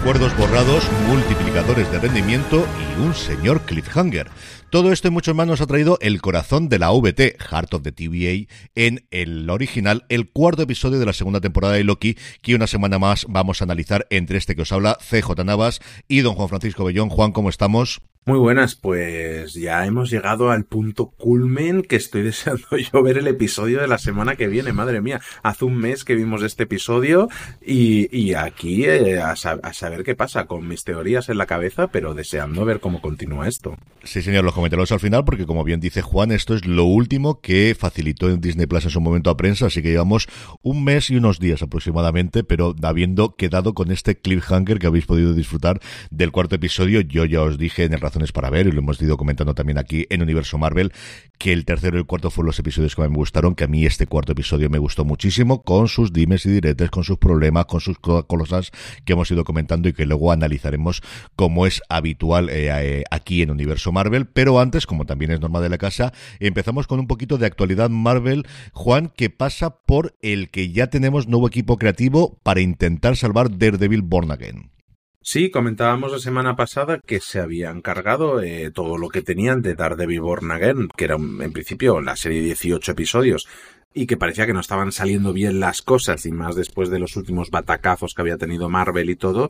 Recuerdos borrados, multiplicadores de rendimiento y un señor cliffhanger. Todo esto y mucho más nos ha traído el corazón de la VT, Heart of the TVA, en el original, el cuarto episodio de la segunda temporada de Loki, que una semana más vamos a analizar entre este que os habla, CJ Navas y don Juan Francisco Bellón. Juan, ¿cómo estamos? Muy buenas, pues ya hemos llegado al punto culmen que estoy deseando yo ver el episodio de la semana que viene, madre mía. Hace un mes que vimos este episodio y, y aquí eh, a, a, saber qué pasa con mis teorías en la cabeza, pero deseando ver cómo continúa esto. Sí, señor, los comentarios al final porque como bien dice Juan, esto es lo último que facilitó en Disney Plus en su momento a prensa, así que llevamos un mes y unos días aproximadamente, pero habiendo quedado con este cliffhanger que habéis podido disfrutar del cuarto episodio, yo ya os dije en el para ver, y lo hemos ido comentando también aquí en Universo Marvel, que el tercero y el cuarto fueron los episodios que me gustaron, que a mí este cuarto episodio me gustó muchísimo, con sus dimes y diretes, con sus problemas, con sus cosas que hemos ido comentando y que luego analizaremos como es habitual eh, eh, aquí en Universo Marvel. Pero antes, como también es norma de la casa, empezamos con un poquito de actualidad Marvel, Juan, que pasa por el que ya tenemos nuevo equipo creativo para intentar salvar Daredevil Born Again. Sí, comentábamos la semana pasada que se habían cargado eh, todo lo que tenían de Daredevil Born Again, que era en principio la serie de 18 episodios y que parecía que no estaban saliendo bien las cosas y más después de los últimos batacazos que había tenido Marvel y todo,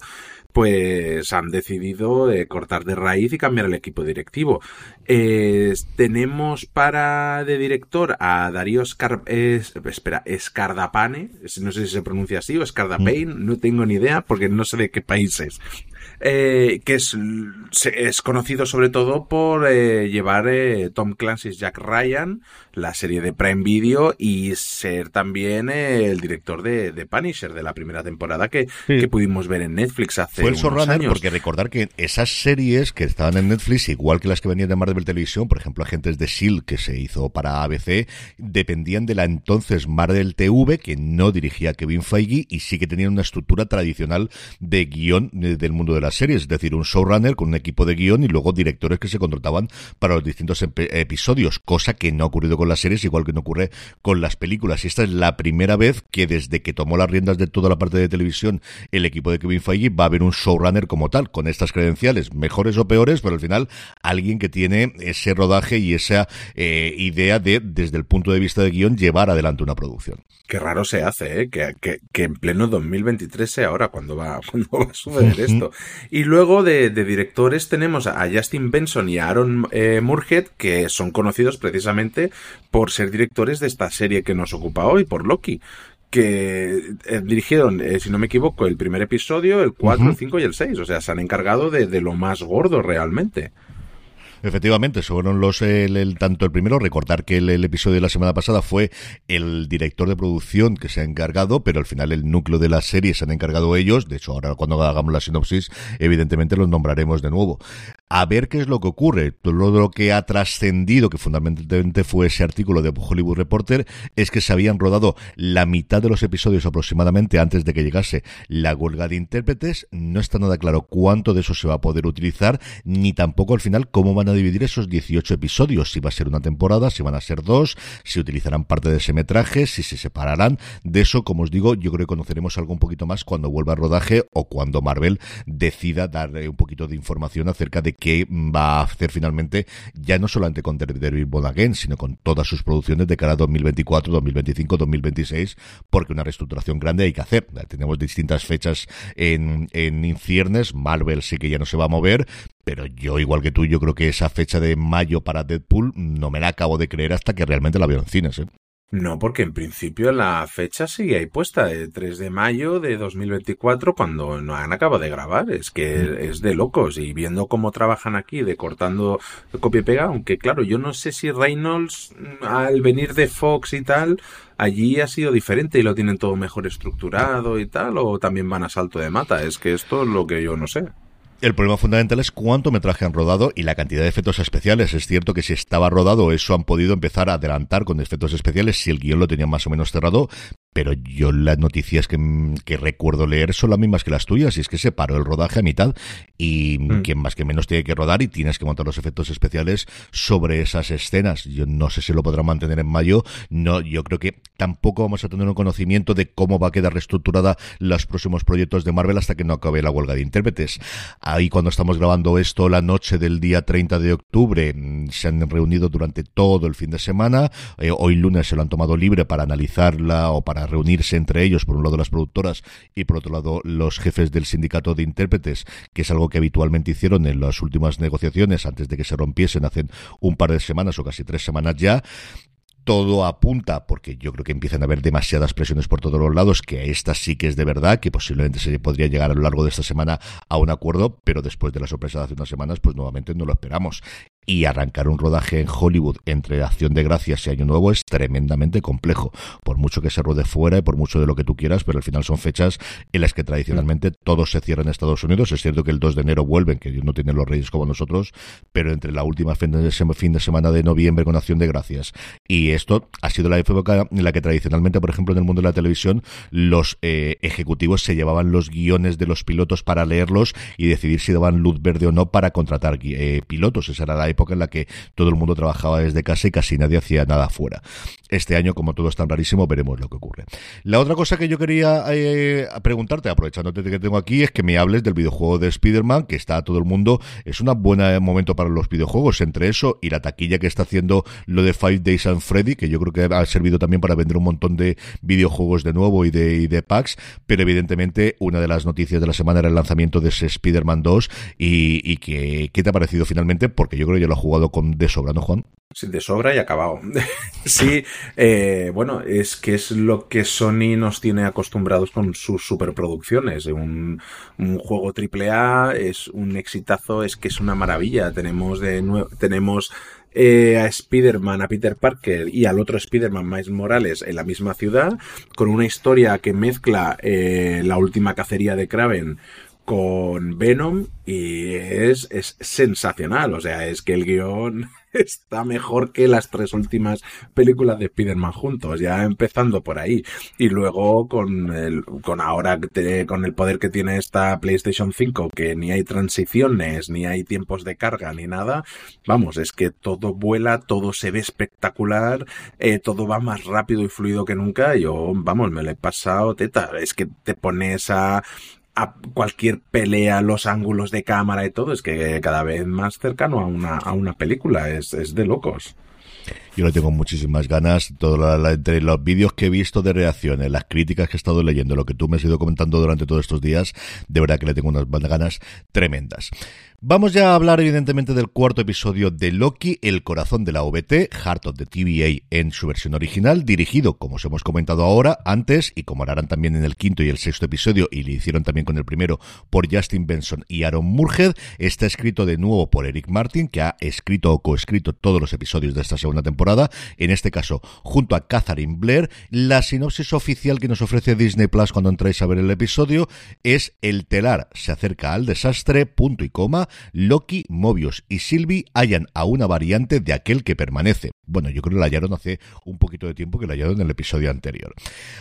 pues han decidido eh, cortar de raíz y cambiar el equipo directivo. Eh, tenemos para de director a Darío Escar espera, Escardapane, no sé si se pronuncia así, o Escardapane, mm. no tengo ni idea porque no sé de qué país es. Eh, que es, es conocido sobre todo por eh, llevar eh, Tom Clancy's Jack Ryan, la serie de Prime Video, y ser también el director de, de, Punisher de la primera temporada que, que pudimos ver en Netflix hace Fue el showrunner porque recordar que esas series que estaban en Netflix, igual que las que venían de Marvel Televisión, por ejemplo, Agentes de S.H.I.E.L.D., que se hizo para ABC, dependían de la entonces Marvel TV, que no dirigía Kevin Feige, y sí que tenían una estructura tradicional de guion del mundo de la series, es decir, un showrunner con un equipo de guion y luego directores que se contrataban para los distintos episodios, cosa que no ha ocurrido con las series, igual que no ocurre con las películas. Y esta es la primera vez que desde que tomó las riendas de toda la parte de televisión el equipo de Kevin Feige va a haber un showrunner como tal, con estas credenciales, mejores o peores, pero al final alguien que tiene ese rodaje y esa eh, idea de, desde el punto de vista de guion, llevar adelante una producción. Qué raro se hace, ¿eh? que, que, que en pleno 2023 sea ahora cuando va, cuando va a suceder esto. Y luego de, de, directores tenemos a Justin Benson y a Aaron eh, Murhead, que son conocidos precisamente por ser directores de esta serie que nos ocupa hoy, por Loki que eh, dirigieron, eh, si no me equivoco, el primer episodio, el 4, el 5 y el 6. O sea, se han encargado de, de lo más gordo realmente. Efectivamente, fueron los el, tanto el primero, recordar que el, episodio de la semana pasada fue el director de producción que se ha encargado, pero al final el núcleo de la serie se han encargado ellos. De hecho, ahora cuando hagamos la sinopsis, evidentemente los nombraremos de nuevo. A ver qué es lo que ocurre. Todo lo que ha trascendido, que fundamentalmente fue ese artículo de Hollywood Reporter, es que se habían rodado la mitad de los episodios aproximadamente antes de que llegase la huelga de intérpretes. No está nada claro cuánto de eso se va a poder utilizar, ni tampoco al final cómo van a dividir esos 18 episodios, si va a ser una temporada, si van a ser dos, si utilizarán parte de ese metraje, si se separarán. De eso, como os digo, yo creo que conoceremos algo un poquito más cuando vuelva a rodaje o cuando Marvel decida dar un poquito de información acerca de qué va a hacer finalmente, ya no solamente con Daredevil Born Again, sino con todas sus producciones de cara a 2024, 2025, 2026, porque una reestructuración grande hay que hacer. Tenemos distintas fechas en, en inciernes, Marvel sí que ya no se va a mover, pero yo, igual que tú, yo creo que esa fecha de mayo para Deadpool no me la acabo de creer hasta que realmente la veo en cines. ¿eh? No, porque en principio la fecha sigue ahí puesta, el 3 de mayo de 2024, cuando no han acabado de grabar. Es que mm. es de locos. Y viendo cómo trabajan aquí, de cortando copia y pega, aunque claro, yo no sé si Reynolds, mm, al venir de Fox y tal, allí ha sido diferente y lo tienen todo mejor estructurado y tal, o también van a salto de mata. Es que esto es lo que yo no sé. El problema fundamental es cuánto metraje han rodado y la cantidad de efectos especiales. Es cierto que si estaba rodado, eso han podido empezar a adelantar con efectos especiales si el guion lo tenían más o menos cerrado, pero yo las noticias que, que, recuerdo leer son las mismas que las tuyas, y es que se paró el rodaje a mitad y mm. quien más que menos tiene que rodar y tienes que montar los efectos especiales sobre esas escenas. Yo no sé si lo podrán mantener en mayo, no, yo creo que tampoco vamos a tener un conocimiento de cómo va a quedar reestructurada los próximos proyectos de Marvel hasta que no acabe la huelga de intérpretes. Ahí cuando estamos grabando esto, la noche del día 30 de octubre, mm, se han reunido durante todo el fin de semana, eh, hoy lunes se lo han tomado libre para analizarla o para reunirse entre ellos, por un lado las productoras y por otro lado los jefes del sindicato de intérpretes, que es algo que habitualmente hicieron en las últimas negociaciones antes de que se rompiesen hace un par de semanas o casi tres semanas ya. Todo apunta, porque yo creo que empiezan a haber demasiadas presiones por todos los lados, que esta sí que es de verdad, que posiblemente se podría llegar a lo largo de esta semana a un acuerdo, pero después de la sorpresa de hace unas semanas, pues nuevamente no lo esperamos y arrancar un rodaje en Hollywood entre Acción de Gracias y Año Nuevo es tremendamente complejo, por mucho que se ruede fuera y por mucho de lo que tú quieras, pero al final son fechas en las que tradicionalmente todos se cierran en Estados Unidos. Es cierto que el 2 de enero vuelven, que no tienen los reyes como nosotros, pero entre la última fin de semana de noviembre con Acción de Gracias y esto ha sido la época en la que tradicionalmente, por ejemplo, en el mundo de la televisión, los eh, ejecutivos se llevaban los guiones de los pilotos para leerlos y decidir si daban luz verde o no para contratar eh, pilotos. Esa era la época en la que todo el mundo trabajaba desde casa y casi nadie hacía nada fuera. Este año, como todo es tan rarísimo, veremos lo que ocurre. La otra cosa que yo quería eh, preguntarte, aprovechándote que tengo aquí, es que me hables del videojuego de Spider-Man, que está a todo el mundo. Es un buen momento para los videojuegos. Entre eso y la taquilla que está haciendo lo de Five Days and Freddy, que yo creo que ha servido también para vender un montón de videojuegos de nuevo y de, packs. Pero evidentemente, una de las noticias de la semana era el lanzamiento de ese Spider-Man 2. Y, que, ¿qué te ha parecido finalmente? Porque yo creo ya lo ha jugado con de sobra, ¿no, Juan? Sí, de sobra y acabado. sí, eh, bueno, es que es lo que Sony nos tiene acostumbrados con sus superproducciones. Un, un juego AAA es un exitazo, es que es una maravilla. Tenemos de nuevo, tenemos eh, a Spider-Man, a Peter Parker y al otro Spider-Man, Miles Morales, en la misma ciudad, con una historia que mezcla eh, la última cacería de Kraven con Venom y es, es sensacional. O sea, es que el guion está mejor que las tres últimas películas de Spider-Man juntos, ya empezando por ahí. Y luego con el, con ahora, con el poder que tiene esta PlayStation 5, que ni hay transiciones, ni hay tiempos de carga, ni nada, vamos, es que todo vuela, todo se ve espectacular, eh, todo va más rápido y fluido que nunca. Yo, vamos, me lo he pasado teta. Es que te pones a, cualquier pelea, los ángulos de cámara y todo, es que cada vez más cercano a una, a una película, es, es de locos. Yo le tengo muchísimas ganas. Todo entre los vídeos que he visto de reacciones, las críticas que he estado leyendo, lo que tú me has ido comentando durante todos estos días, de verdad que le tengo unas ganas tremendas. Vamos ya a hablar evidentemente del cuarto episodio de Loki, El corazón de la OBT, Heart of the TVA en su versión original, dirigido, como os hemos comentado ahora, antes, y como harán también en el quinto y el sexto episodio, y le hicieron también con el primero, por Justin Benson y Aaron Murhead, está escrito de nuevo por Eric Martin, que ha escrito o coescrito todos los episodios de esta segunda temporada, en este caso junto a Catherine Blair. La sinopsis oficial que nos ofrece Disney Plus cuando entráis a ver el episodio es el telar se acerca al desastre, punto y coma, Loki, Mobius y Sylvie hallan a una variante de aquel que permanece. Bueno, yo creo que la hallaron hace un poquito de tiempo que la hallaron en el episodio anterior.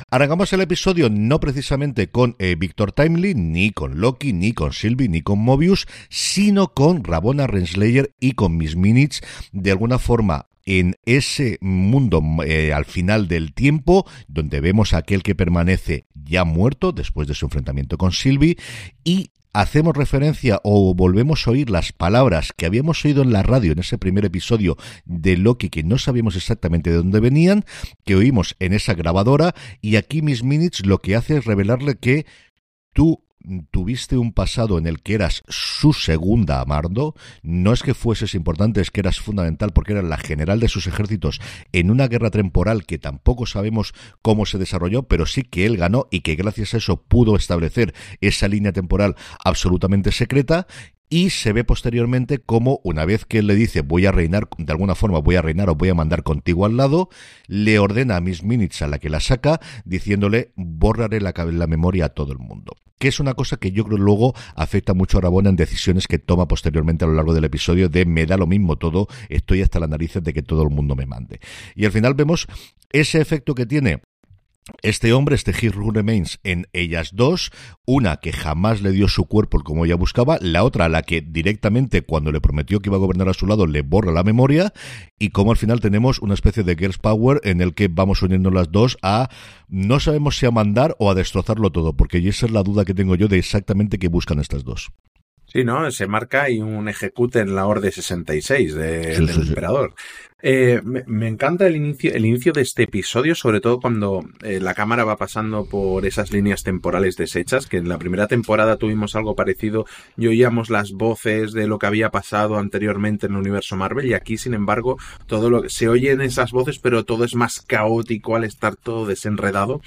Arrancamos el episodio no precisamente con eh, Victor Timely, ni con Loki, ni con Sylvie, ni con Mobius, sino con Rabona Renslayer y con Miss Minutes, de alguna forma en ese mundo eh, al final del tiempo, donde vemos a aquel que permanece ya muerto después de su enfrentamiento con Sylvie, y hacemos referencia o volvemos a oír las palabras que habíamos oído en la radio en ese primer episodio de Loki que no sabíamos exactamente de dónde venían, que oímos en esa grabadora y aquí Miss Minutes lo que hace es revelarle que tú tuviste un pasado en el que eras su segunda Amardo, no es que fueses importante, es que eras fundamental porque eras la general de sus ejércitos en una guerra temporal que tampoco sabemos cómo se desarrolló, pero sí que él ganó y que gracias a eso pudo establecer esa línea temporal absolutamente secreta y se ve posteriormente como una vez que él le dice voy a reinar, de alguna forma voy a reinar o voy a mandar contigo al lado, le ordena a Miss Minutes a la que la saca diciéndole borraré la, la memoria a todo el mundo. Que es una cosa que yo creo luego afecta mucho a Rabona en decisiones que toma posteriormente a lo largo del episodio de me da lo mismo todo, estoy hasta las narices de que todo el mundo me mande. Y al final vemos ese efecto que tiene este hombre, este He Remains, en ellas dos, una que jamás le dio su cuerpo como ella buscaba, la otra la que directamente cuando le prometió que iba a gobernar a su lado le borra la memoria, y como al final tenemos una especie de Girls Power en el que vamos uniendo las dos a no sabemos si a mandar o a destrozarlo todo, porque esa es la duda que tengo yo de exactamente qué buscan estas dos. Sí, ¿no? Se marca y un ejecute en la Orden 66 del emperador. Eh, me, encanta el inicio, el inicio de este episodio, sobre todo cuando eh, la cámara va pasando por esas líneas temporales deshechas, que en la primera temporada tuvimos algo parecido y oíamos las voces de lo que había pasado anteriormente en el universo Marvel y aquí, sin embargo, todo lo que se oyen esas voces, pero todo es más caótico al estar todo desenredado.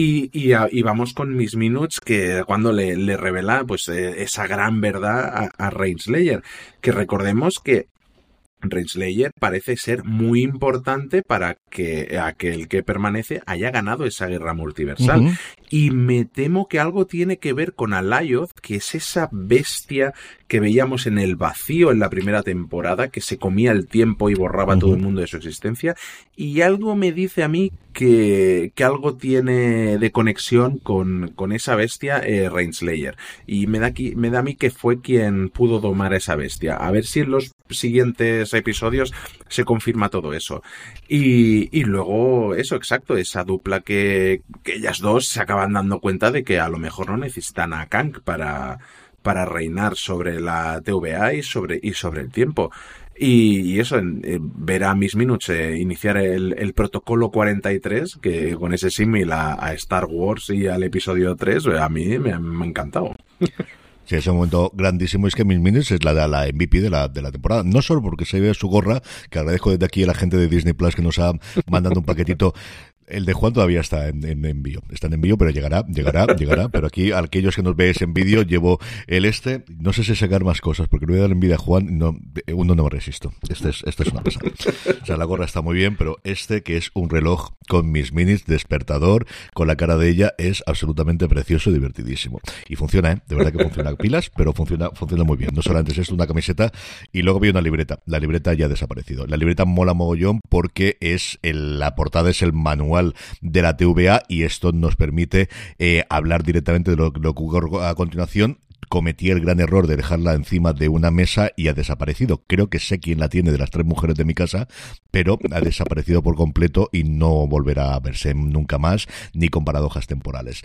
Y, y, vamos con Miss Minutes, que cuando le, le revela pues eh, esa gran verdad a, a Slayer que recordemos que Renslayer parece ser muy importante para que aquel que permanece haya ganado esa guerra multiversal. Y me temo que algo tiene que ver con Alayoth, que es esa bestia que veíamos en el vacío en la primera temporada, que se comía el tiempo y borraba todo el mundo de su existencia. Y algo me dice a mí que, que algo tiene de conexión con, con esa bestia eh, Rainslayer. Y me da, aquí, me da a mí que fue quien pudo domar a esa bestia. A ver si en los siguientes episodios se confirma todo eso. Y, y luego, eso, exacto, esa dupla que, que ellas dos se acaban dando cuenta de que a lo mejor no necesitan a Kang para para reinar sobre la TVA y sobre, y sobre el tiempo. Y, eso, eh, ver a Miss Minutes eh, iniciar el, protocolo 43, que con ese símil a, Star Wars y al episodio 3, eh, a mí me, ha encantado. Sí, ese momento grandísimo es que Miss Minutes es la, la MVP de la, de la temporada. No solo porque se ve su gorra, que agradezco desde aquí a la gente de Disney Plus que nos ha mandado un paquetito el de Juan todavía está en, envío. Está en envío, pero llegará, llegará, llegará. Pero aquí, aquellos que nos veis en vídeo, llevo el este. No sé si sacar más cosas, porque le voy a dar envidia a Juan. No, uno no me resisto. Este es, este es una cosa. O sea, la gorra está muy bien, pero este, que es un reloj con mis minis, despertador, con la cara de ella, es absolutamente precioso y divertidísimo. Y funciona, ¿eh? De verdad que funciona. Pilas, pero funciona, funciona muy bien. No solamente es esto, una camiseta, y luego vi una libreta. La libreta ya ha desaparecido. La libreta mola mogollón porque es el, la portada es el manual de la TVA y esto nos permite eh, hablar directamente de lo, lo que ocurre a continuación cometí el gran error de dejarla encima de una mesa y ha desaparecido. Creo que sé quién la tiene de las tres mujeres de mi casa, pero ha desaparecido por completo y no volverá a verse nunca más, ni con paradojas temporales.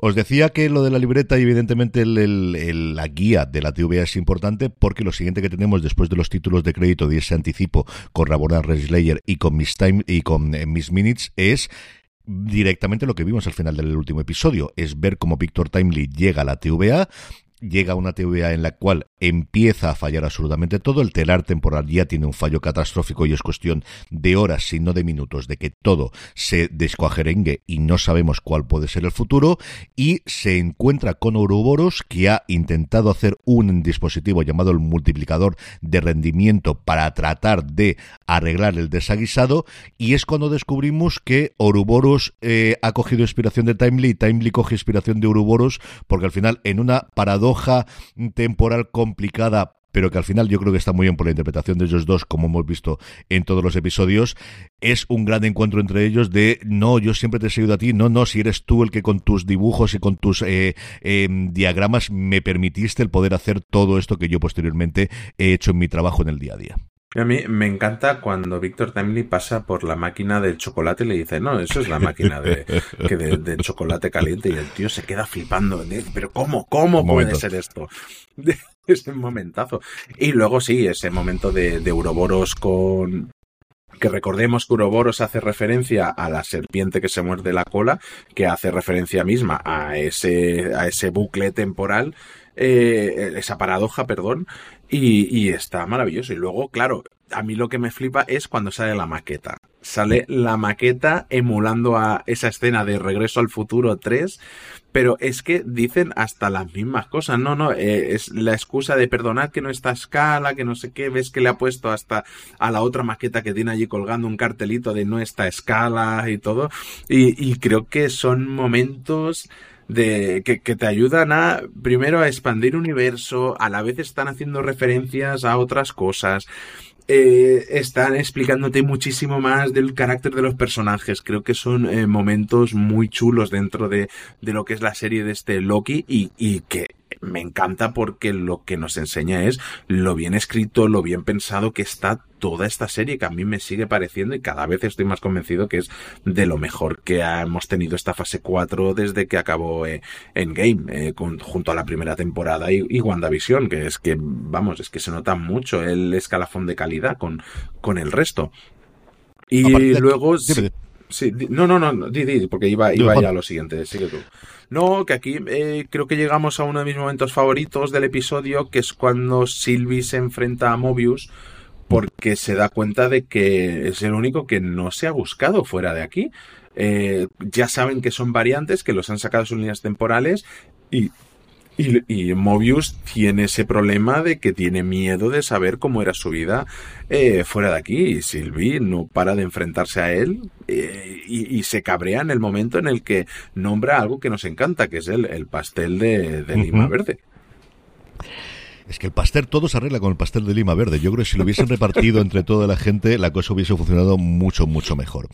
Os decía que lo de la libreta y evidentemente la guía de la TVA es importante porque lo siguiente que tenemos después de los títulos de crédito de ese anticipo con Rabona Slayer y con Miss Time y con eh, Miss Minutes es directamente lo que vimos al final del último episodio, es ver cómo Victor Timely llega a la TVA, llega una TVA en la cual empieza a fallar absolutamente todo, el telar temporal ya tiene un fallo catastrófico y es cuestión de horas, si no de minutos, de que todo se descuajerengue y no sabemos cuál puede ser el futuro, y se encuentra con Ouroboros que ha intentado hacer un dispositivo llamado el multiplicador de rendimiento para tratar de arreglar el desaguisado, y es cuando descubrimos que Ouroboros eh, ha cogido inspiración de Timely y Timely coge inspiración de Ouroboros, porque al final en una paradoja temporal complicada pero que al final yo creo que está muy bien por la interpretación de ellos dos, como hemos visto en todos los episodios. Es un gran encuentro entre ellos de, no, yo siempre te he seguido a ti, no, no, si eres tú el que con tus dibujos y con tus eh, em, diagramas me permitiste el poder hacer todo esto que yo posteriormente he hecho en mi trabajo en el día a día. A mí me encanta cuando Víctor Timely pasa por la máquina del chocolate y le dice, no, eso es la máquina de, de, chocolate caliente y el tío se queda flipando. Pero ¿cómo? ¿Cómo puede ser esto? ese momentazo. Y luego sí, ese momento de, de Uroboros con, que recordemos que Uroboros hace referencia a la serpiente que se muerde la cola, que hace referencia misma a ese, a ese bucle temporal, eh, esa paradoja, perdón, y, y está maravilloso. Y luego, claro, a mí lo que me flipa es cuando sale la maqueta. Sale la maqueta emulando a esa escena de Regreso al Futuro 3, pero es que dicen hasta las mismas cosas. No, no, eh, es la excusa de perdonar que no está a escala, que no sé qué, ves que le ha puesto hasta a la otra maqueta que tiene allí colgando un cartelito de no está escala y todo. Y, y creo que son momentos de que, que, te ayudan a primero a expandir universo, a la vez están haciendo referencias a otras cosas eh, están explicándote muchísimo más del carácter de los personajes. Creo que son eh, momentos muy chulos dentro de, de, lo que es la serie de este Loki y, y que me encanta porque lo que nos enseña es lo bien escrito, lo bien pensado que está toda esta serie que a mí me sigue pareciendo y cada vez estoy más convencido que es de lo mejor que hemos tenido esta fase 4 desde que acabó eh, Endgame eh, con, junto a la primera temporada y, y, WandaVision que es que vamos es que se nota mucho el escalafón de calidad con, con el resto. Y luego sí, sí, no no no di, di, porque iba, iba ya a lo siguiente sigue tú no, que aquí eh, creo que llegamos a uno de mis momentos favoritos del episodio, que es cuando Sylvie se enfrenta a Mobius porque se da cuenta de que es el único que no se ha buscado fuera de aquí. Eh, ya saben que son variantes, que los han sacado sus líneas temporales y y, y, Mobius tiene ese problema de que tiene miedo de saber cómo era su vida eh, fuera de aquí. Y Sylvie no para de enfrentarse a él eh, y, y, se cabrea en el momento en el que nombra algo que nos encanta, que es el, el pastel de, de Lima uh -huh. Verde. Es que el pastel, todo se arregla con el pastel de lima verde. Yo creo que si lo hubiesen repartido entre toda la gente, la cosa hubiese funcionado mucho, mucho mejor.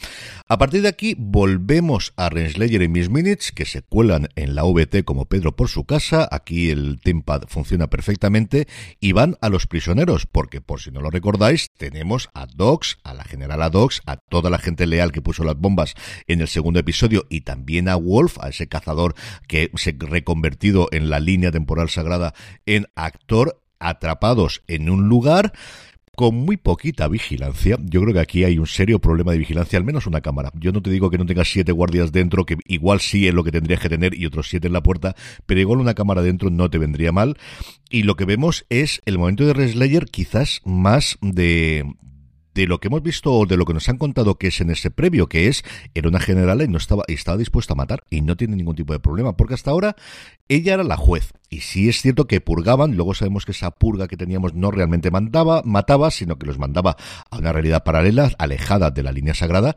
A partir de aquí, volvemos a Renslayer y Miss Minutes, que se cuelan en la VT como Pedro por su casa. Aquí el Tempad funciona perfectamente y van a los prisioneros, porque por si no lo recordáis, tenemos a Docs, a la general Docs, a toda la gente leal que puso las bombas en el segundo episodio y también a Wolf, a ese cazador que se reconvertido en la línea temporal sagrada en actor atrapados en un lugar con muy poquita vigilancia. Yo creo que aquí hay un serio problema de vigilancia, al menos una cámara. Yo no te digo que no tengas siete guardias dentro, que igual sí es lo que tendrías que tener y otros siete en la puerta, pero igual una cámara dentro no te vendría mal. Y lo que vemos es el momento de Reslayer quizás más de, de lo que hemos visto o de lo que nos han contado que es en ese previo, que es, era una general y no estaba, estaba dispuesta a matar y no tiene ningún tipo de problema, porque hasta ahora ella era la juez. Y sí es cierto que purgaban, luego sabemos que esa purga que teníamos no realmente mandaba, mataba, sino que los mandaba a una realidad paralela, alejada de la línea sagrada,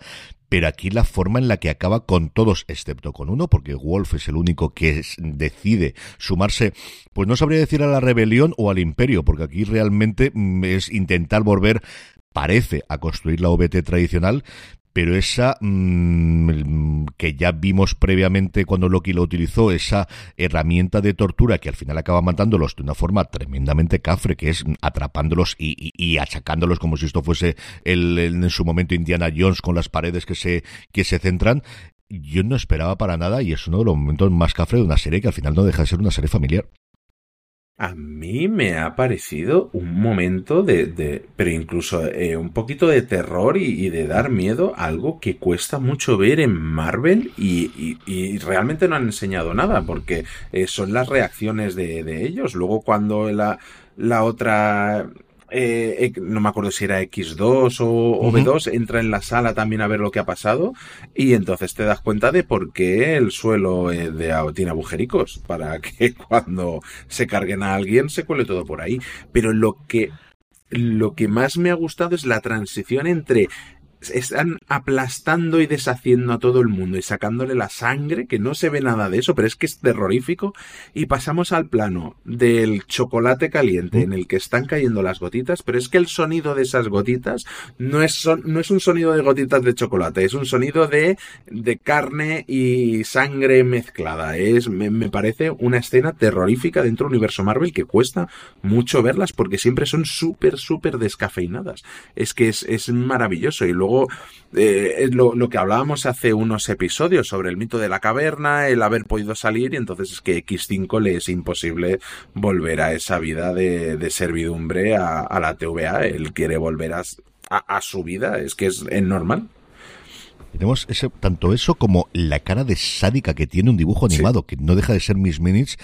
pero aquí la forma en la que acaba con todos, excepto con uno, porque Wolf es el único que decide sumarse, pues no sabría decir a la rebelión o al imperio, porque aquí realmente es intentar volver parece a construir la OBT tradicional, pero esa mmm, que ya vimos previamente cuando Loki lo utilizó, esa herramienta de tortura que al final acaba matándolos de una forma tremendamente cafre, que es atrapándolos y, y, achacándolos como si esto fuese el, el, en su momento Indiana Jones con las paredes que se, que se centran, yo no esperaba para nada y es uno de los momentos más cafre de una serie que al final no deja de ser una serie familiar. A mí me ha parecido un momento de, de pero incluso eh, un poquito de terror y, de dar miedo, algo que cuesta mucho ver en Marvel y, y, y realmente no han enseñado nada, porque eh, son las reacciones de, de, ellos. Luego cuando la, la otra eh, no me acuerdo si era X2 o, o, B2, entra en la sala también a ver lo que ha pasado y entonces te das cuenta de por qué el suelo eh, de, tiene agujericos, para que cuando se carguen a alguien se cuele todo por ahí. Pero lo que, lo que más me ha gustado es la transición entre están aplastando y deshaciendo a todo el mundo y sacándole la sangre, que no se ve nada de eso, pero es que es terrorífico. Y pasamos al plano del chocolate caliente en el que están cayendo las gotitas, pero es que el sonido de esas gotitas no es, no es un sonido de gotitas de chocolate, es un sonido de, de carne y sangre mezclada. Es, me, parece una escena terrorífica dentro del universo Marvel que cuesta mucho verlas porque siempre son súper, súper descafeinadas. Es que es, es maravilloso. Eh, es lo, lo, que hablábamos hace unos episodios sobre el mito de la caverna, el haber podido salir, y entonces es que X5 le es imposible volver a esa vida de, de servidumbre a, a, la TVA. Él quiere volver a, a, su vida, es que es, normal. Tenemos ese, tanto eso como la cara de sádica que tiene un dibujo animado, que no deja de ser Miss Minutes,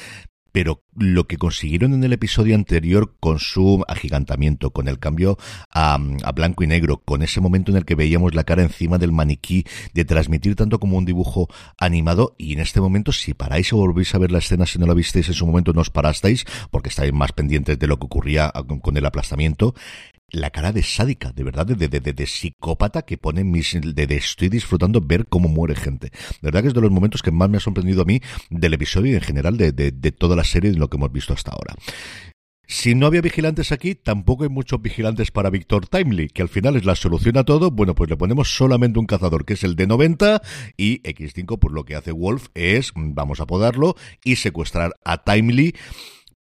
pero lo que consiguieron en el episodio anterior con su agigantamiento, con el cambio a, blanco y negro, con ese momento en el que veíamos la cara encima del maniquí, de transmitir tanto como un dibujo animado, y en este momento, si paráis o volvéis a ver la escena, si no la visteis en su momento, no os parasteis, porque estáis más pendientes de lo que ocurría con el aplastamiento, la cara de sádica, de verdad, de, de, de, psicópata que pone mis, de, estoy disfrutando ver cómo muere gente. De verdad que es de los momentos que más me ha sorprendido a mí del episodio y en general de, toda la serie de lo que hemos visto hasta ahora. Si no había vigilantes aquí, tampoco hay muchos vigilantes para Victor Timely, que al final es la solución a todo. Bueno, pues le ponemos solamente un cazador, que es el de 90, y X5, pues lo que hace Wolf es, vamos a podarlo, y secuestrar a Timely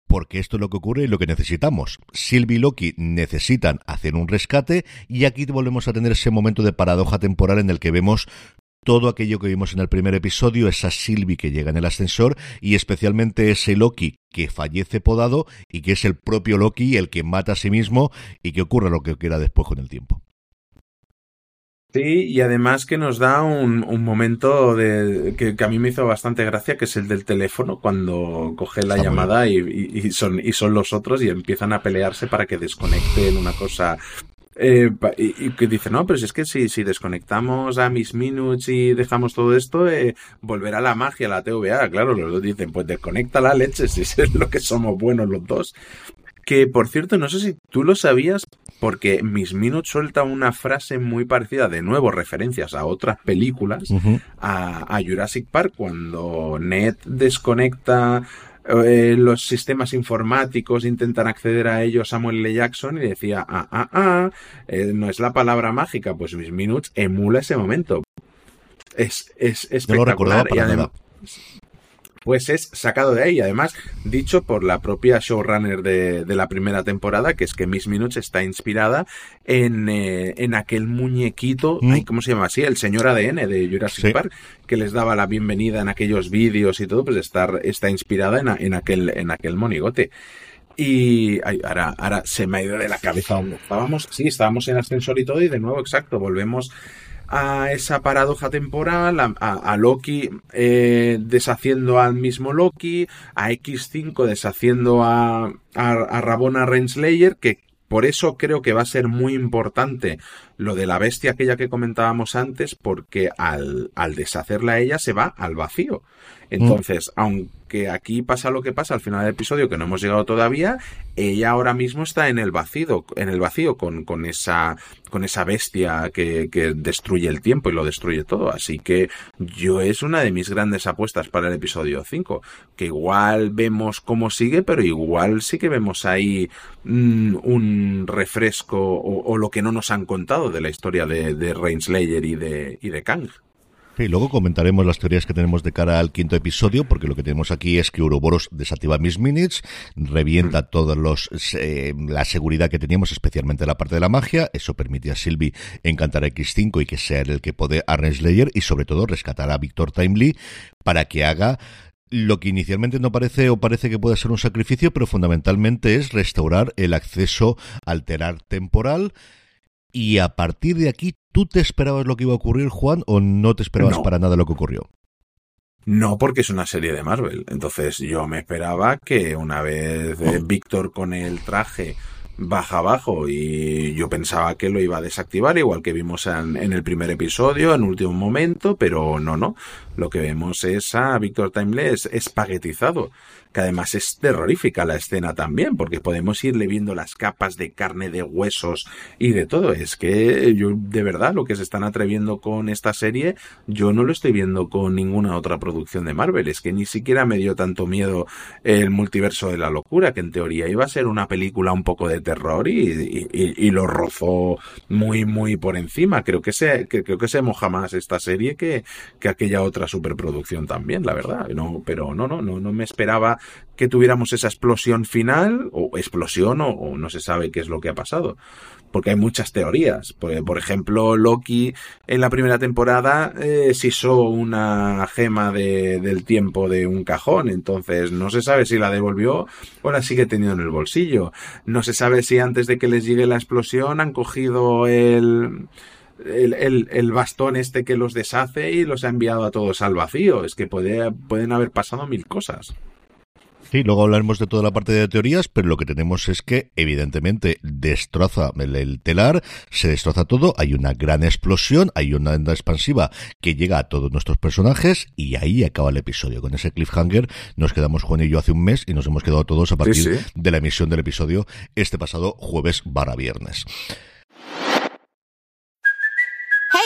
porque esto es lo que ocurre y lo que necesitamos. Sylvie y Loki necesitan hacer un rescate y aquí volvemos a tener ese momento de paradoja temporal en el que vemos todo aquello que vimos en el primer episodio, esa Sylvie que llega en el ascensor y especialmente ese Loki que fallece podado y que es el propio Loki el que mata a sí mismo y que ocurre lo que quiera después con el tiempo. Sí, y además que nos da un, un momento de, que, a mí me hizo bastante gracia, que es el del teléfono, cuando coge la llamada y, y, son, y son los otros y empiezan a pelearse para que desconecten una cosa. Eh, y, que dice, no, pero si es que si, si desconectamos a mis minutes y dejamos todo esto, eh, volverá la magia, la TVA. Claro, los dos dicen, pues desconecta la leche, si es lo que somos buenos los dos. Que por cierto, no sé si tú lo sabías, porque Miss Minutes suelta una frase muy parecida, de nuevo referencias a otras películas, a, Jurassic Park, cuando Ned desconecta eh, los sistemas informáticos, intentan acceder a ellos Samuel L. Jackson y decía, ah, ah, ah, eh, no es la palabra mágica, pues Miss Minutes emula ese momento. Es, es espectacular. No pues es sacado de ahí. Además, dicho por la propia showrunner de, de la primera temporada, que es que Miss Minutes está inspirada en, eh, en aquel muñequito, mm. ¿cómo se llama así? El señor ADN de Jurassic Park, que les daba la bienvenida en aquellos vídeos y todo, pues está, está inspirada en, en, aquel, en aquel monigote. Y ahora, ahora se me ha ido de la cabeza estábamos. Sí, estábamos en ascensor y todo, y de nuevo, exacto, volvemos a esa paradoja temporal, a, Loki eh, deshaciendo al mismo Loki, a X5 deshaciendo a, a, a Rabona Renslayer, que por eso creo que va a ser muy importante lo de la bestia aquella que comentábamos antes, porque al, al deshacerla ella se va al vacío. Entonces, aunque aquí pasa lo que pasa al final del episodio, que no hemos llegado todavía, ella ahora mismo está en el vacío, en el vacío con, con esa, con esa bestia que, que destruye el tiempo y lo destruye todo. Así que yo es una de mis grandes apuestas para el episodio 5, que igual vemos cómo sigue, pero igual sí que vemos ahí mm, un refresco o, lo que no nos han contado de la historia de, de Rainslayer y de, y de Kang. Y luego comentaremos las teorías que tenemos de cara al quinto episodio, porque lo que tenemos aquí es que Uroboros desactiva Miss Minutes, revienta mm. toda los eh, la seguridad que teníamos, especialmente la parte de la magia. Eso permite a Sylvie encantar a X5 y que sea el que puede a y sobre todo rescatar a Victor Timely para que haga lo que inicialmente no parece o parece que puede ser un sacrificio, pero fundamentalmente es restaurar el acceso alterar temporal y a partir de aquí, ¿tú te esperabas lo que iba a ocurrir, Juan, o no te esperabas para nada lo que ocurrió? No, porque es una serie de Marvel. Entonces yo me esperaba que una vez eh, Víctor con el traje baja abajo y yo pensaba que lo iba a desactivar igual que vimos en, en, el primer episodio en último momento pero no no lo que vemos es a Víctor Timeless espaguetizado que además es terrorífica la escena también, porque podemos irle viendo las capas de carne, de huesos y de todo. Es que yo, de verdad, lo que se están atreviendo con esta serie, yo no lo estoy viendo con ninguna otra producción de Marvel. Es que ni siquiera me dio tanto miedo el multiverso de la locura, que en teoría iba a ser una película un poco de terror y, y, lo rozó muy, muy por encima. Creo que se, creo que se moja más esta serie que, que aquella otra superproducción también, la verdad. No, pero no, no, no, no me esperaba que tuviéramos esa explosión final, o explosión, o, no se sabe qué es lo que ha pasado. porque hay muchas teorías. Por, por ejemplo, Loki en la primera temporada eh, se hizo una gema de, del tiempo de un cajón, entonces no se sabe si la devolvió o la sigue teniendo en el bolsillo. No se sabe si antes de que les llegue la explosión han cogido el el, el, bastón este que los deshace y los ha enviado a todos al vacío. Es que puede, pueden haber pasado mil cosas. Sí, luego hablaremos de toda la parte de teorías, pero lo que tenemos es que, evidentemente, destroza el, telar, se destroza todo, hay una gran explosión, hay una onda expansiva que llega a todos nuestros personajes y ahí acaba el episodio. Con ese cliffhanger nos quedamos Juan y yo hace un mes y nos hemos quedado todos a partir de la emisión del episodio este pasado jueves barra viernes.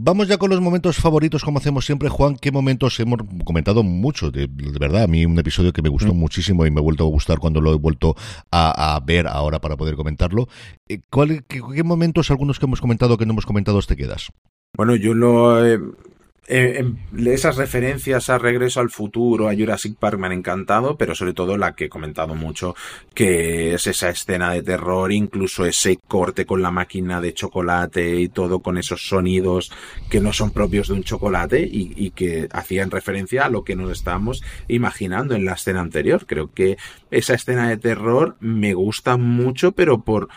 Vamos ya con los momentos favoritos, como hacemos siempre, Juan. ¿Qué momentos hemos comentado mucho? De, verdad, a mí un episodio que me gustó mm. muchísimo y me ha vuelto a gustar cuando lo he vuelto a, ver ahora para poder comentarlo. Eh, ¿Cuál, qué, momentos, algunos que hemos comentado, que no hemos comentado, te quedas? Bueno, yo eh, esas referencias a Regreso al Futuro, a Jurassic Park me han encantado, pero sobre todo la que he comentado mucho, que es esa escena de terror, incluso ese corte con la máquina de chocolate y todo con esos sonidos que no son propios de un chocolate y, y que hacían referencia a lo que nos estábamos imaginando en la escena anterior. Creo que esa escena de terror me gusta mucho, pero por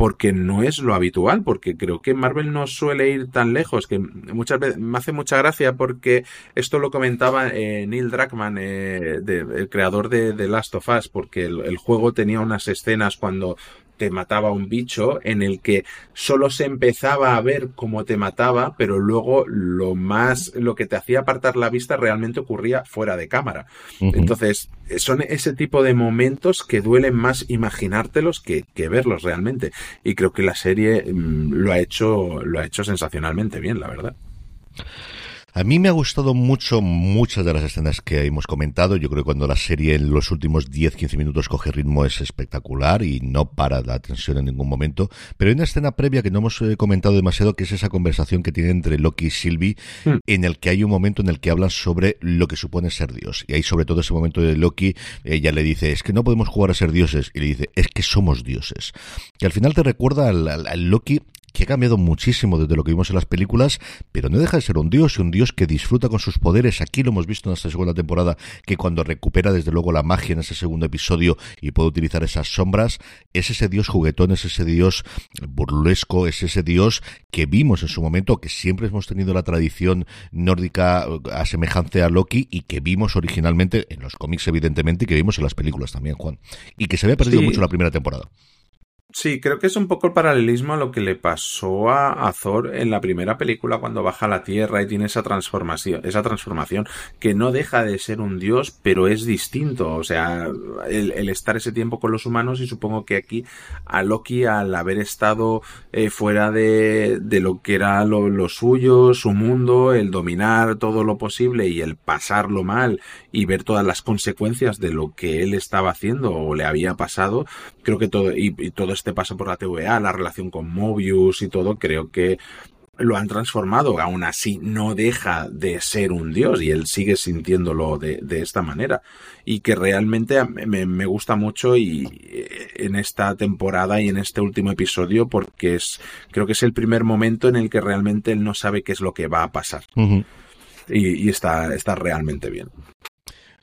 porque no es lo habitual, porque creo que Marvel no suele ir tan lejos, que muchas veces me hace mucha gracia porque esto lo comentaba eh, Neil Druckmann, eh, el creador de Last of Us, porque el, juego tenía unas escenas cuando te mataba un bicho en el que solo se empezaba a ver cómo te mataba, pero luego lo más, lo que te hacía apartar la vista realmente ocurría fuera de cámara. Entonces, son ese tipo de momentos que duelen más imaginártelos que, que verlos realmente. Y creo que la serie mm, lo ha hecho, lo ha hecho sensacionalmente bien, la verdad. A mí me ha gustado mucho muchas de las escenas que hemos comentado. Yo creo que cuando la serie en los últimos 10-15 minutos coge ritmo es espectacular y no para la tensión en ningún momento. Pero hay una escena previa que no hemos eh, comentado demasiado, que es esa conversación que tiene entre Loki y Sylvie, hmm. en el que hay un momento en el que hablan sobre lo que supone ser Dios. Y hay sobre todo ese momento de Loki, ella le dice, es que no podemos jugar a ser dioses. Y le dice, es que somos dioses. Que al final te recuerda al Loki que ha cambiado muchísimo desde lo que vimos en las películas, pero no deja de ser un dios y un dios que disfruta con sus poderes. Aquí lo hemos visto en esta segunda temporada, que cuando recupera desde luego la magia en ese segundo episodio y puede utilizar esas sombras, es ese dios juguetón, es ese dios burlesco, es ese dios que vimos en su momento, que siempre hemos tenido la tradición nórdica a semejanza a Loki y que vimos originalmente en los cómics evidentemente y que vimos en las películas también, Juan. Y que se había perdido mucho la primera temporada. Sí, creo que es un poco el paralelismo a lo que le pasó a, Thor en la primera película cuando baja a la Tierra y tiene esa transformación, esa transformación que no deja de ser un dios, pero es distinto. O sea, el, estar ese tiempo con los humanos y supongo que aquí a Loki al haber estado eh, fuera de, de, lo que era lo, lo suyo, su mundo, el dominar todo lo posible y el pasarlo mal y ver todas las consecuencias de lo que él estaba haciendo o le había pasado, creo que todo y, todo este paso por la TVA, la relación con Mobius y todo, creo que lo han transformado, aún así no deja de ser un dios y él sigue sintiéndolo de, de esta manera. Y que realmente me, me, gusta mucho y eh, en esta temporada y en este último episodio porque es creo que es el primer momento en el que realmente él no sabe qué es lo que va a pasar. Y, y, está, está realmente bien.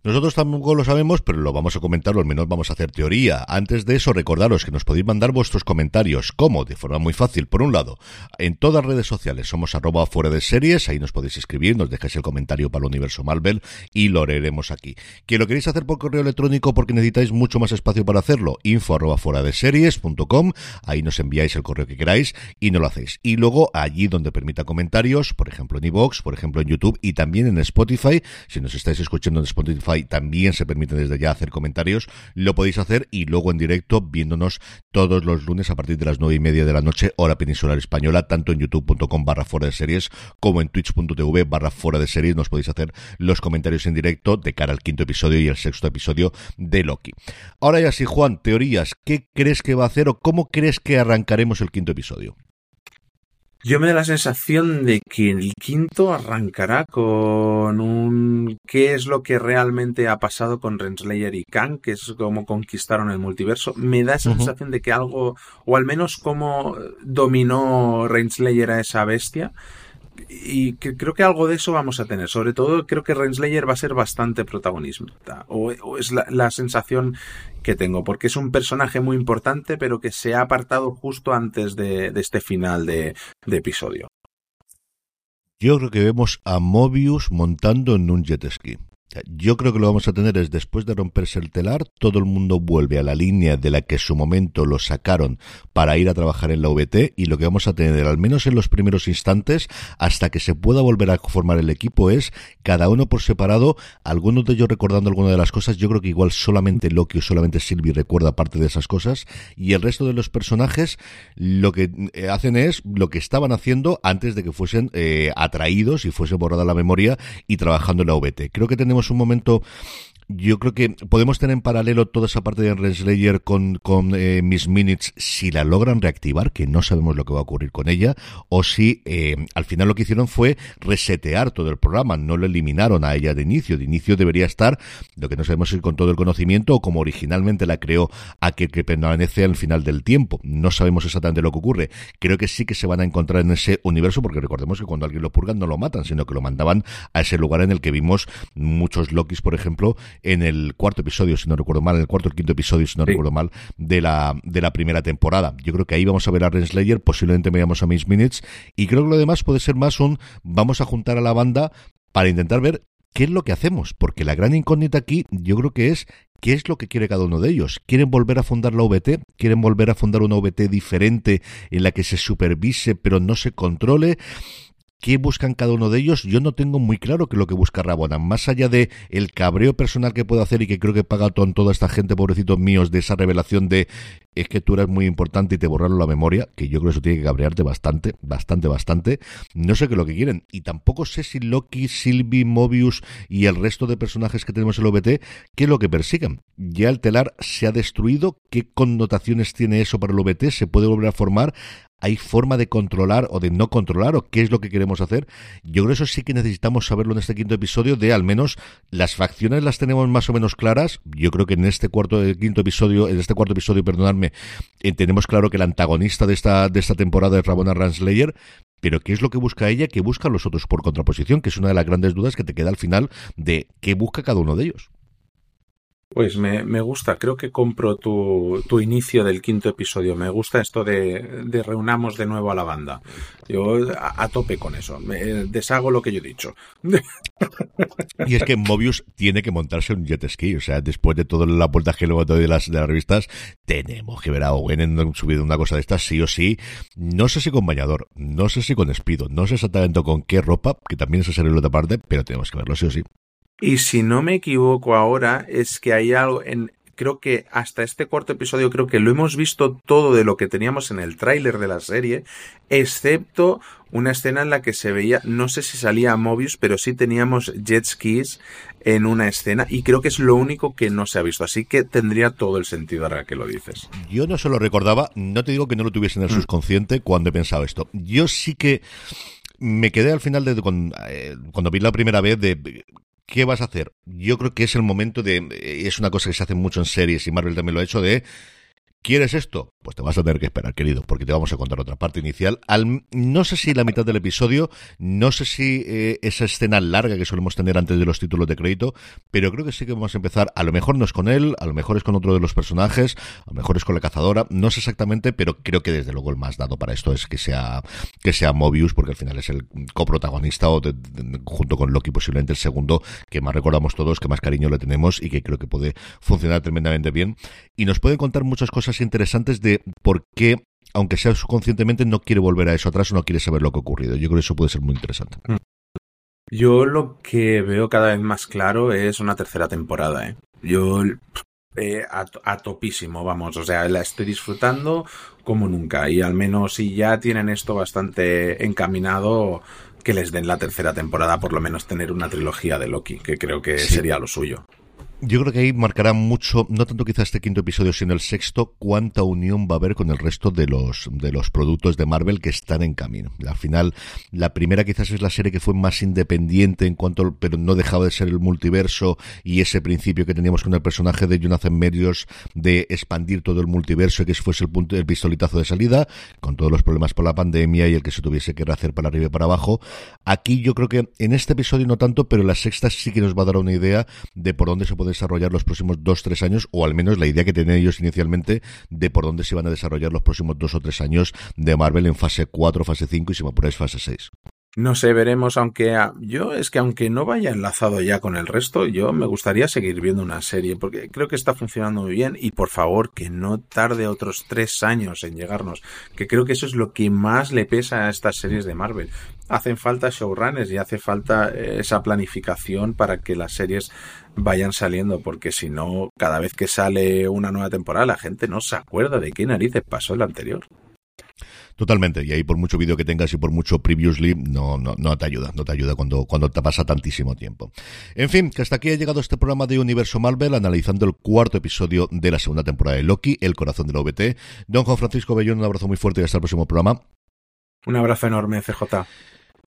Nosotros tampoco lo sabemos, pero lo vamos a comentar, o al menos vamos a hacer teoría. Antes de eso, recordaros que nos podéis mandar vuestros comentarios. ¿Cómo? De forma muy fácil. Por un lado, en todas redes sociales somos arroba fuera de series, ahí nos podéis escribir, nos dejáis el comentario para el universo Marvel y lo leeremos aquí. Que lo queréis hacer por correo electrónico porque necesitáis mucho más espacio para hacerlo, info arroba de series.com, ahí nos enviáis el correo que queráis y no lo hacéis. Y luego allí donde permita comentarios, por ejemplo en iVoox, por ejemplo en YouTube y también en Spotify, si nos estáis escuchando en Spotify Spotify también se permite desde ya hacer comentarios, lo podéis hacer y luego en directo viéndonos todos los lunes a partir de las nueve y media de la noche, hora peninsular española, tanto en youtube.com barra fuera de series como en twitch.tv barra fuera de series, nos podéis hacer los comentarios en directo de cara al quinto episodio y el sexto episodio de Loki. Ahora ya sí, Juan, teorías, ¿qué crees que va a hacer o cómo crees que arrancaremos el quinto episodio? Yo me da la sensación de que el quinto arrancará con un qué es lo que realmente ha pasado con Renslayer y Kang, que es cómo conquistaron el multiverso. Me da esa sensación de que algo, o al menos cómo dominó Renslayer a esa bestia y creo que algo de eso vamos a tener. Sobre todo, creo que Renslayer va a ser bastante protagonista. O, es la, sensación que tengo, porque es un personaje muy importante, pero que se ha apartado justo antes de, este final de episodio. Yo creo que vemos a Mobius montando en un jet ski. Yo creo que lo vamos a tener es después de romperse el telar, todo el mundo vuelve a la línea de la que en su momento lo sacaron para ir a trabajar en la VT y lo que vamos a tener, al menos en los primeros instantes, hasta que se pueda volver a formar el equipo, es cada uno por separado, algunos de ellos recordando alguna de las cosas, yo creo que igual solamente Loki o solamente Sylvie recuerda parte de esas cosas y el resto de los personajes lo que eh, hacen es lo que estaban haciendo antes de que fuesen eh, atraídos y fuese borrada la memoria y trabajando en la VT. Creo que tenemos un momento yo creo que podemos tener en paralelo toda esa parte de Renslayer con, con eh, Miss Minutes si la logran reactivar, que no sabemos lo que va a ocurrir con ella, o si eh, al final lo que hicieron fue resetear todo el programa, no lo eliminaron a ella de inicio. De inicio debería estar, lo que no sabemos es con todo el conocimiento o como originalmente la creó a que, que permanece al final del tiempo. No sabemos exactamente lo que ocurre. Creo que sí que se van a encontrar en ese universo, porque recordemos que cuando alguien lo purgan no lo matan, sino que lo mandaban a ese lugar en el que vimos muchos Lokis, por ejemplo, en el cuarto episodio, si no recuerdo mal, en el cuarto o quinto episodio, si no recuerdo mal, de la, de la primera temporada. Yo creo que ahí vamos a ver a Renslayer, posiblemente veamos a Miss Minutes, y creo que lo demás puede ser más un vamos a juntar a la banda para intentar ver qué es lo que hacemos, porque la gran incógnita aquí yo creo que es qué es lo que quiere cada uno de ellos. ¿Quieren volver a fundar la VT? ¿Quieren volver a fundar una VT diferente en la que se supervise pero no se controle? Qué buscan cada uno de ellos, yo no tengo muy claro qué es lo que busca Rabona, más allá de el cabreo personal que puedo hacer y que creo que paga con toda esta gente, pobrecitos míos, de esa revelación de es que tú eres muy importante y te borraron la memoria, que yo creo que eso tiene que cabrearte bastante, bastante, bastante. No sé qué es lo que quieren. Y tampoco sé si Loki, Sylvie, Mobius y el resto de personajes que tenemos en el OBT, qué es lo que persiguen. Ya el telar se ha destruido, qué connotaciones tiene eso para el OBT, se puede volver a formar hay forma de controlar o de no controlar o qué es lo que queremos hacer. Yo creo que eso sí que necesitamos saberlo en este quinto episodio de al menos las facciones las tenemos más o menos claras. Yo creo que en este cuarto eh, quinto episodio, en este cuarto episodio, perdonadme, eh, tenemos claro que el antagonista de esta de esta temporada es Rabona Ranslayer, pero ¿qué es lo que busca ella? ¿Qué buscan los otros por contraposición? Que es una de las grandes dudas que te queda al final de qué busca cada uno de ellos. Pues me, me, gusta, creo que compro tu, tu, inicio del quinto episodio. Me gusta esto de, de reunamos de nuevo a la banda. Yo a, tope con eso. Me, deshago lo que yo he dicho. Y es que Mobius tiene que montarse un jet ski. O sea, después de todas las vueltas que luego doy de las, de las revistas, tenemos que ver a Owen en subido una cosa de estas, sí o sí. No sé si con bañador, no sé si con espido, no sé exactamente con qué ropa, que también es ese otra parte, pero tenemos que verlo sí o sí. Y si no me equivoco ahora, es que hay algo en, creo que hasta este cuarto episodio creo que lo hemos visto todo de lo que teníamos en el tráiler de la serie, excepto una escena en la que se veía, no sé si salía Mobius, pero sí teníamos jet skis en una escena y creo que es lo único que no se ha visto, así que tendría todo el sentido ahora que lo dices. Yo no se lo recordaba, no te digo que no lo tuviese en el mm. subconsciente cuando he pensado esto. Yo sí que me quedé al final de eh, cuando vi la primera vez de ¿Qué vas a hacer? Yo creo que es el momento de. Eh, es una cosa que se hace mucho en series y Marvel también lo ha hecho de. ¿Quieres esto? Pues te vas a tener que esperar, querido, porque te vamos a contar otra parte inicial. Al, no sé si la mitad del episodio, no sé si eh, esa escena larga que solemos tener antes de los títulos de crédito, pero creo que sí que vamos a empezar. A lo mejor no es con él, a lo mejor es con otro de los personajes, a lo mejor es con la cazadora, no sé exactamente, pero creo que desde luego el más dado para esto es que sea que sea Mobius, porque al final es el coprotagonista o junto con Loki posiblemente el segundo que más recordamos todos, que más cariño le tenemos y que creo que puede funcionar tremendamente bien y nos puede contar muchas cosas interesantes de por qué, aunque sea subconscientemente, no quiere volver a eso atrás o no quiere saber lo que ha ocurrido. Yo creo que eso puede ser muy interesante. Mm. Yo lo que veo cada vez más claro es una tercera temporada, ¿eh? Yo eh, a, topísimo, vamos, o sea, la estoy disfrutando como nunca y al menos si ya tienen esto bastante encaminado, que les den la tercera temporada, por lo menos tener una trilogía de Loki, que creo que sería lo suyo. Yo creo que ahí marcará mucho, no tanto quizás este quinto episodio, sino el sexto, cuánta unión va a haber con el resto de los, de los productos de Marvel que están en camino. Al final, la primera quizás es la serie que fue más independiente en cuanto, pero no dejaba de ser el multiverso y ese principio que teníamos con el personaje de Jonathan Medios de expandir todo el multiverso y que fuese el punto, el pistolitazo de salida, con todos los problemas por la pandemia y el que se tuviese que rehacer para arriba y para abajo. Aquí yo creo que en este episodio no tanto, pero la sexta sí que nos va a dar una idea de por dónde se puede desarrollar los próximos dos, tres años, o al menos la idea que tenían ellos inicialmente de por dónde se van a desarrollar los próximos dos o tres años de Marvel en fase 4, fase 5 y si me apuráis fase 6. No sé, veremos, aunque yo es que aunque no vaya enlazado ya con el resto, yo me gustaría seguir viendo una serie, porque creo que está funcionando muy bien y por favor que no tarde otros tres años en llegarnos, que creo que eso es lo que más le pesa a estas series de Marvel. Hacen falta showrunners y hace falta eh, esa planificación para que las series vayan saliendo, porque si no, cada vez que sale una nueva temporada la gente no se acuerda de qué narices pasó el anterior. Totalmente. Y ahí por mucho vídeo que tengas y por mucho previously, no, no, no te ayuda. No te ayuda cuando, cuando te pasa tantísimo tiempo. En fin, que hasta aquí ha llegado este programa de Universo Marvel, analizando el cuarto episodio de la segunda temporada de Loki, El corazón de la OBT. Don Juan Francisco Bellón, un abrazo muy fuerte y hasta el próximo programa. Un abrazo enorme, CJ.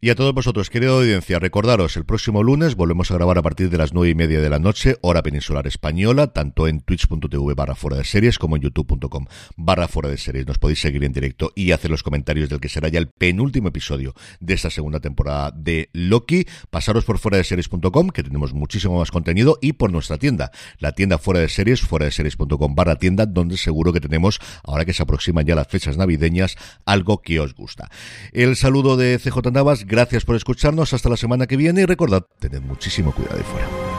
Y a todos vosotros, querida audiencia, recordaros, el próximo lunes volvemos a grabar a partir de las nueve y media de la noche, hora peninsular española, tanto en twitch.tv barra fuera de series como en youtube.com barra fuera de series. Nos podéis seguir en directo y hacer los comentarios del que será ya el penúltimo episodio de esta segunda temporada de Loki. Pasaros por fuera de series.com, que tenemos muchísimo más contenido, y por nuestra tienda, la tienda fuera de series, fuera de series.com barra tienda, donde seguro que tenemos, ahora que se aproximan ya las fechas navideñas, algo que os gusta. El saludo de CJ Navas, Gracias por escucharnos. Hasta la semana que viene y recordad, tened muchísimo cuidado de fuera.